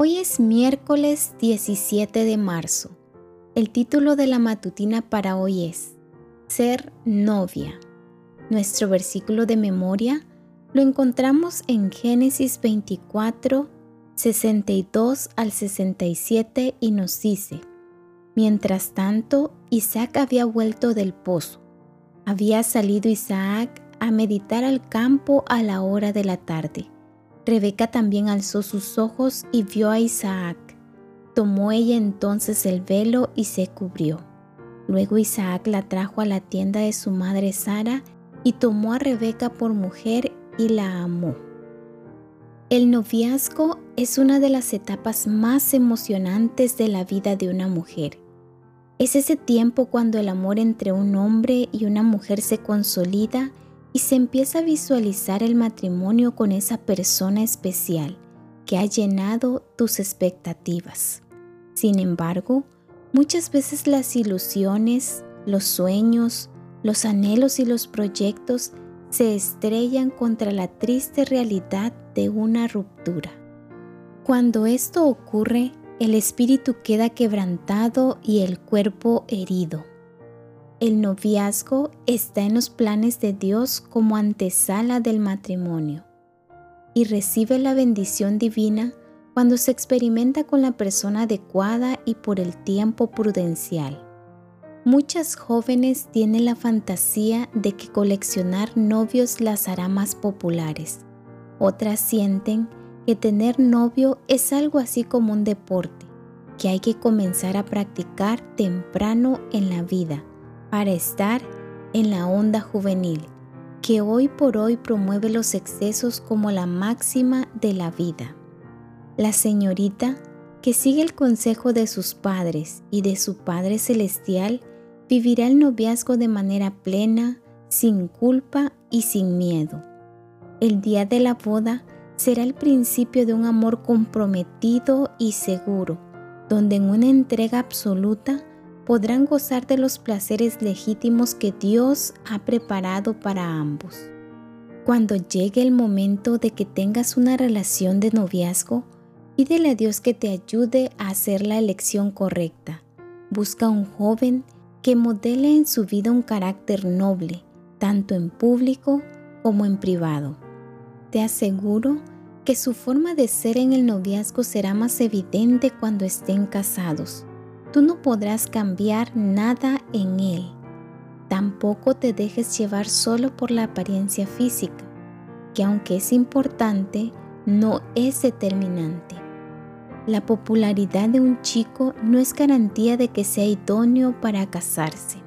Hoy es miércoles 17 de marzo. El título de la matutina para hoy es Ser novia. Nuestro versículo de memoria lo encontramos en Génesis 24, 62 al 67 y nos dice, Mientras tanto, Isaac había vuelto del pozo. Había salido Isaac a meditar al campo a la hora de la tarde. Rebeca también alzó sus ojos y vio a Isaac. Tomó ella entonces el velo y se cubrió. Luego Isaac la trajo a la tienda de su madre Sara y tomó a Rebeca por mujer y la amó. El noviazgo es una de las etapas más emocionantes de la vida de una mujer. Es ese tiempo cuando el amor entre un hombre y una mujer se consolida y se empieza a visualizar el matrimonio con esa persona especial que ha llenado tus expectativas. Sin embargo, muchas veces las ilusiones, los sueños, los anhelos y los proyectos se estrellan contra la triste realidad de una ruptura. Cuando esto ocurre, el espíritu queda quebrantado y el cuerpo herido. El noviazgo está en los planes de Dios como antesala del matrimonio y recibe la bendición divina cuando se experimenta con la persona adecuada y por el tiempo prudencial. Muchas jóvenes tienen la fantasía de que coleccionar novios las hará más populares. Otras sienten que tener novio es algo así como un deporte, que hay que comenzar a practicar temprano en la vida para estar en la onda juvenil, que hoy por hoy promueve los excesos como la máxima de la vida. La señorita, que sigue el consejo de sus padres y de su Padre Celestial, vivirá el noviazgo de manera plena, sin culpa y sin miedo. El día de la boda será el principio de un amor comprometido y seguro, donde en una entrega absoluta podrán gozar de los placeres legítimos que Dios ha preparado para ambos. Cuando llegue el momento de que tengas una relación de noviazgo, pídele a Dios que te ayude a hacer la elección correcta. Busca un joven que modele en su vida un carácter noble, tanto en público como en privado. Te aseguro que su forma de ser en el noviazgo será más evidente cuando estén casados Tú no podrás cambiar nada en él. Tampoco te dejes llevar solo por la apariencia física, que aunque es importante, no es determinante. La popularidad de un chico no es garantía de que sea idóneo para casarse.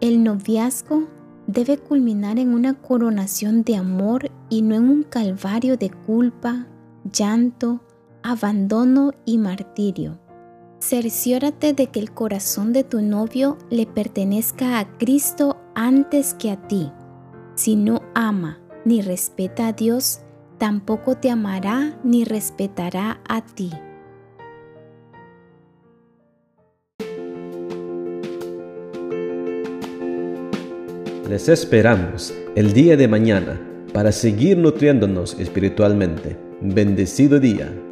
El noviazgo debe culminar en una coronación de amor y no en un calvario de culpa, llanto, abandono y martirio. Cerciórate de que el corazón de tu novio le pertenezca a Cristo antes que a ti. Si no ama ni respeta a Dios, tampoco te amará ni respetará a ti. Les esperamos el día de mañana para seguir nutriéndonos espiritualmente. Bendecido día.